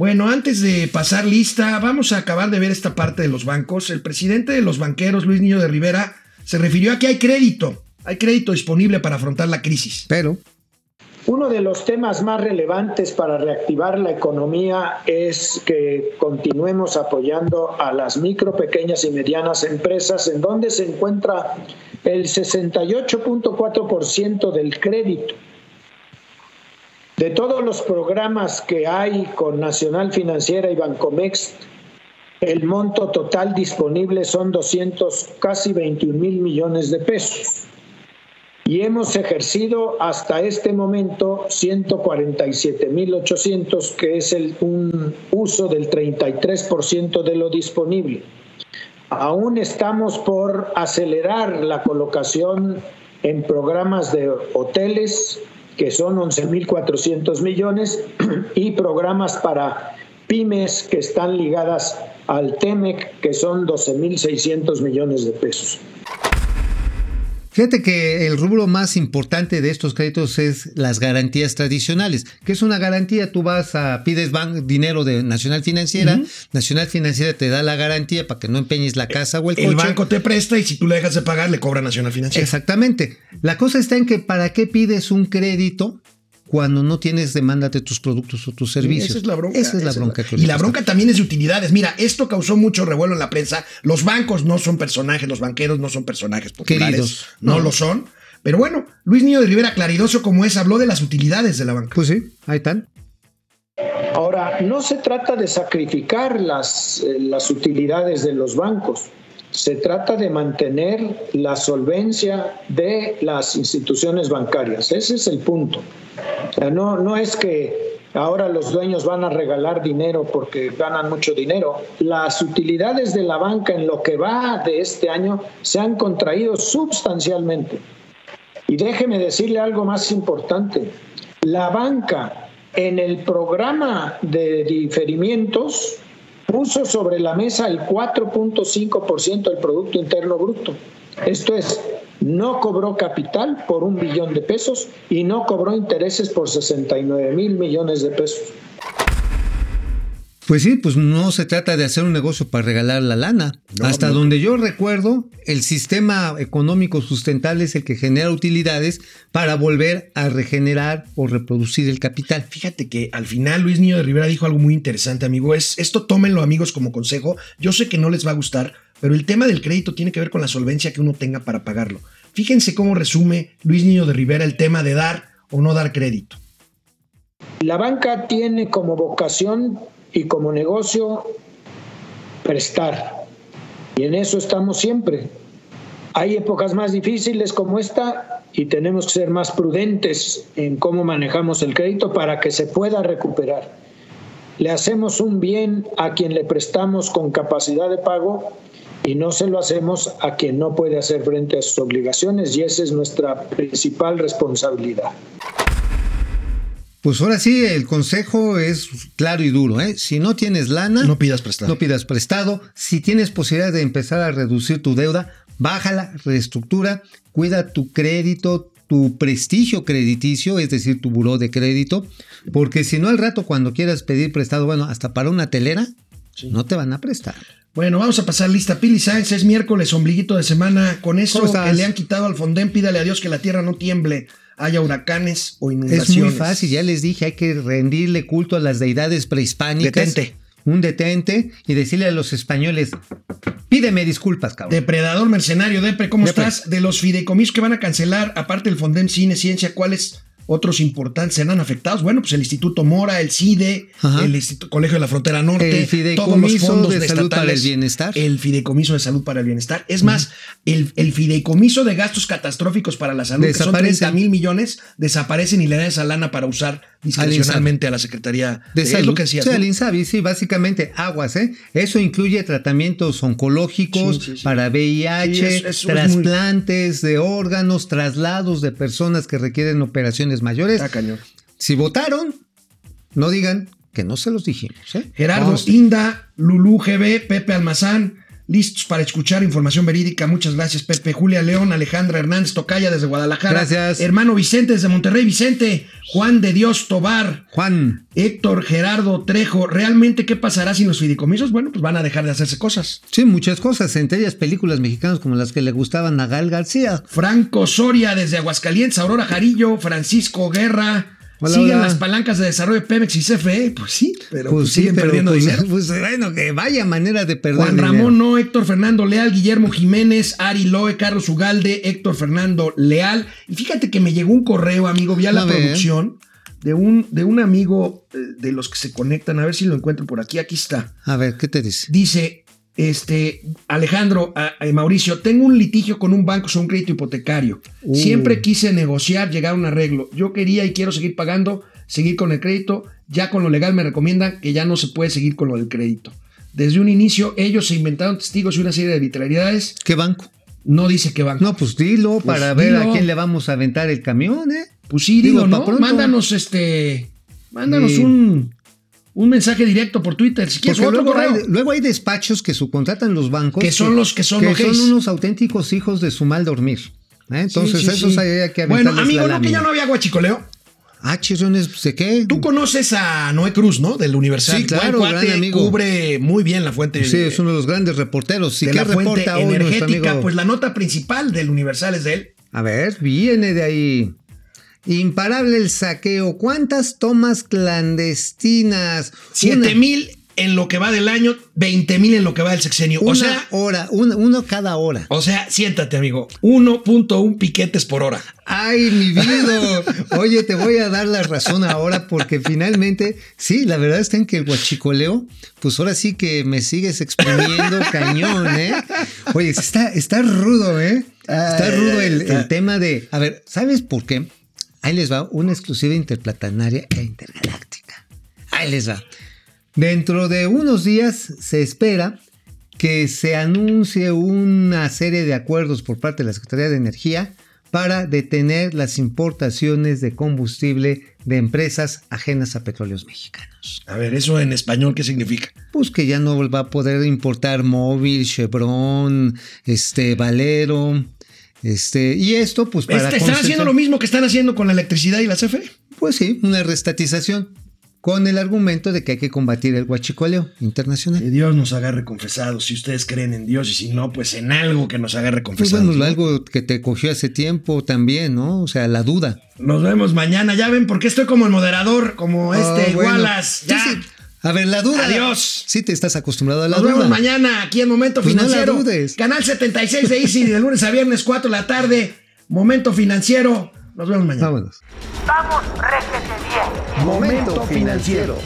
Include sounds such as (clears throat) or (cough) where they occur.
Bueno, antes de pasar lista, vamos a acabar de ver esta parte de los bancos. El presidente de los banqueros, Luis Niño de Rivera, se refirió a que hay crédito, hay crédito disponible para afrontar la crisis. Pero uno de los temas más relevantes para reactivar la economía es que continuemos apoyando a las micro, pequeñas y medianas empresas en donde se encuentra el 68.4% del crédito. De todos los programas que hay con Nacional Financiera y Bancomex, el monto total disponible son 200, casi 21 mil millones de pesos y hemos ejercido hasta este momento 147.800, que es el, un uso del 33% de lo disponible. Aún estamos por acelerar la colocación en programas de hoteles, que son 11.400 millones, (clears throat) y programas para pymes que están ligadas al TEMEC, que son 12.600 millones de pesos. Fíjate que el rubro más importante de estos créditos es las garantías tradicionales. ¿Qué es una garantía? Tú vas a, pides dinero de Nacional Financiera, Nacional Financiera te da la garantía para que no empeñes la casa o el, el coche. El banco te presta y si tú le dejas de pagar, le cobra Nacional Financiera. Exactamente. La cosa está en que para qué pides un crédito cuando no tienes demanda de tus productos o tus servicios. esa es la bronca. Esa es la bronca. y la bronca también es de utilidades. Mira, esto causó mucho revuelo en la prensa. Los bancos no son personajes, los banqueros no son personajes populares. Queridos. No, no, lo son. Pero bueno, Luis Niño de Rivera, claridoso como es, habló de las utilidades de la banca. Pues sí, ahí están. Ahora, no se trata de sacrificar las, eh, las utilidades de los bancos. Se trata de mantener la solvencia de las instituciones bancarias. Ese es el punto. No, no es que ahora los dueños van a regalar dinero porque ganan mucho dinero. Las utilidades de la banca en lo que va de este año se han contraído sustancialmente. Y déjeme decirle algo más importante. La banca en el programa de diferimientos puso sobre la mesa el 4.5% del Producto Interno Bruto. Esto es, no cobró capital por un billón de pesos y no cobró intereses por 69 mil millones de pesos. Pues sí, pues no se trata de hacer un negocio para regalar la lana. Hasta donde yo recuerdo, el sistema económico sustentable es el que genera utilidades para volver a regenerar o reproducir el capital. Fíjate que al final Luis Niño de Rivera dijo algo muy interesante, amigo. Es esto tómenlo, amigos, como consejo. Yo sé que no les va a gustar, pero el tema del crédito tiene que ver con la solvencia que uno tenga para pagarlo. Fíjense cómo resume Luis Niño de Rivera el tema de dar o no dar crédito. La banca tiene como vocación y como negocio prestar. Y en eso estamos siempre. Hay épocas más difíciles como esta y tenemos que ser más prudentes en cómo manejamos el crédito para que se pueda recuperar. Le hacemos un bien a quien le prestamos con capacidad de pago y no se lo hacemos a quien no puede hacer frente a sus obligaciones y esa es nuestra principal responsabilidad. Pues ahora sí, el consejo es claro y duro. ¿eh? Si no tienes lana, no pidas prestado. No pidas prestado. Si tienes posibilidad de empezar a reducir tu deuda, bájala, reestructura, cuida tu crédito, tu prestigio crediticio, es decir, tu buró de crédito, porque si no al rato cuando quieras pedir prestado, bueno, hasta para una telera, no te van a prestar. Bueno, vamos a pasar lista. Pili Sáenz, es miércoles, ombliguito de semana. Con eso que le han quitado al Fondén, pídale a Dios que la tierra no tiemble haya huracanes o inundaciones. Es muy fácil, ya les dije, hay que rendirle culto a las deidades prehispánicas. Detente. Un detente y decirle a los españoles, pídeme disculpas, cabrón. Depredador mercenario, Depre, ¿cómo estás? De los fideicomisos que van a cancelar, aparte del Fondem Cine Ciencia, ¿cuáles otros importantes serán afectados. Bueno, pues el Instituto Mora, el CIDE, el Instituto, Colegio de la Frontera Norte, el Fideicomiso de Salud para el Bienestar. El Fideicomiso de Salud para el Bienestar. Es más, el, el, Fideicomiso de Gastos Catastróficos para la Salud, que son 30 mil millones, desaparecen y le dan esa lana para usar discrecionalmente a la Secretaría de, Salud. lo que decías, sí, al INSABI, sí, básicamente aguas, ¿eh? Eso incluye tratamientos oncológicos Sí, sí, sí. para VIH, eso es trasplantes de órganos, traslados de personas que requieren operaciones mayores. Cañón. Si votaron, no digan que no se los dijimos. ¿eh? Gerardo. Inda, Lulú GB, Pepe Almazán, listos para escuchar información verídica. Muchas gracias, Pepe. Julia León, Alejandra Hernández Tocaya desde Guadalajara. Gracias. Hermano Vicente desde Monterrey, Vicente. Juan de Dios Tobar. Juan. Héctor Gerardo Trejo. ¿Realmente qué pasará sin los fideicomisos? Bueno, pues van a dejar de hacerse cosas. Sí, muchas cosas, entre ellas películas mexicanas como las que le gustaban a Gal García. Franco Soria desde Aguascalientes, Aurora Jarillo, Francisco Guerra. Hola, siguen hola. las palancas de desarrollo de Pemex y CFE. Pues sí, pero Pues pues sí, siguen pero perdiendo pues, dinero. pues, bueno, que vaya manera de perder Juan dinero. Ramón No, Héctor Fernando Leal, Guillermo Jiménez, Ari Loe, Carlos Ugalde, Héctor Fernando Leal. Y fíjate que me llegó un correo, amigo, vía la producción de un, de un amigo eh, de los que se conectan. A ver si lo encuentro por aquí. Aquí está. A ver, ¿qué te dice? Dice, este, Alejandro, a- a Mauricio, tengo un litigio con un banco sobre un crédito hipotecario. Uh. Siempre quise negociar, llegar a un arreglo. Yo quería y quiero seguir pagando, seguir con el crédito. Ya con lo legal me recomiendan que ya no se puede seguir con lo del crédito. Desde un inicio, ellos se inventaron testigos y una serie de arbitrariedades. ¿Qué banco? No dice qué banco. No, pues dilo Pues para ver a dilo. quién le vamos a aventar el camión, ¿eh? Pues sí, Digo, digo, ¿no? pronto. Mándanos este. Mándanos un, un mensaje directo por Twitter. Si quieres, otro luego hay, correo. luego hay despachos que subcontratan los bancos. Que son los que son ojéis. son unos auténticos hijos de su mal dormir. ¿eh? Entonces, Sí, sí, esos sí. hay que Bueno, amigo, la no que ya no había guachicoleo. Ah, chirrones, pues, ¿de qué? Tú conoces a Noé Cruz, ¿no? Del Universal. Sí, claro, Buen cuate, gran amigo. Cubre muy bien la fuente. Sí, es uno de los grandes reporteros. ¿Y de la fuente energética. Pues la nota principal del Universal es de él. A ver, viene de ahí. Imparable el saqueo. ¿Cuántas tomas clandestinas? Siete Una- mil en lo que va del año, 20 mil en lo que va del sexenio. Una o sea, hora, una- uno cada hora. o sea, siéntate, amigo. 1.1 piquetes por hora. Ay, mi vida. Oye, te voy a dar la razón ahora porque finalmente, sí, la verdad está en que el guachicoleo, pues ahora sí que me sigues exprimiendo (laughs) cañón, ¿eh? Oye, está, está rudo, ¿eh? Está rudo el, el tema de, a ver, ¿sabes por qué? Ahí les va una exclusiva interplatanaria e intergaláctica. Ahí les va. Dentro de unos días se espera que se anuncie una serie de acuerdos por parte de la Secretaría de Energía para detener las importaciones de combustible de empresas ajenas a petróleos mexicanos. A ver, eso en español, ¿qué significa? Pues que ya no va a poder importar Móvil, Chevron, este Valero, este y esto pues para Este, están haciendo lo mismo que están haciendo con la electricidad y la CFE. Pues sí, una restatización con el argumento de que hay que combatir el huachicoleo internacional. Que Dios nos agarre confesados, si ustedes creen en Dios y si no, pues en algo que nos agarre Pues confesados. bueno, ¿no? algo que te cogió hace tiempo también, ¿no? O sea, la duda. Nos vemos mañana. Ya ven por qué estoy como el moderador, como este Ah, bueno. Wallace. Ya. Sí, sí. A ver, la duda. Adiós. Sí, te estás acostumbrado a la Nos duda. vemos mañana aquí en Momento Pues no la Financiero. dudes. Canal 76 de Easy de lunes a viernes 4 de la tarde. Momento Financiero. Nos vemos mañana. Vámonos. Vamos, réjete bien. Momento Financiero.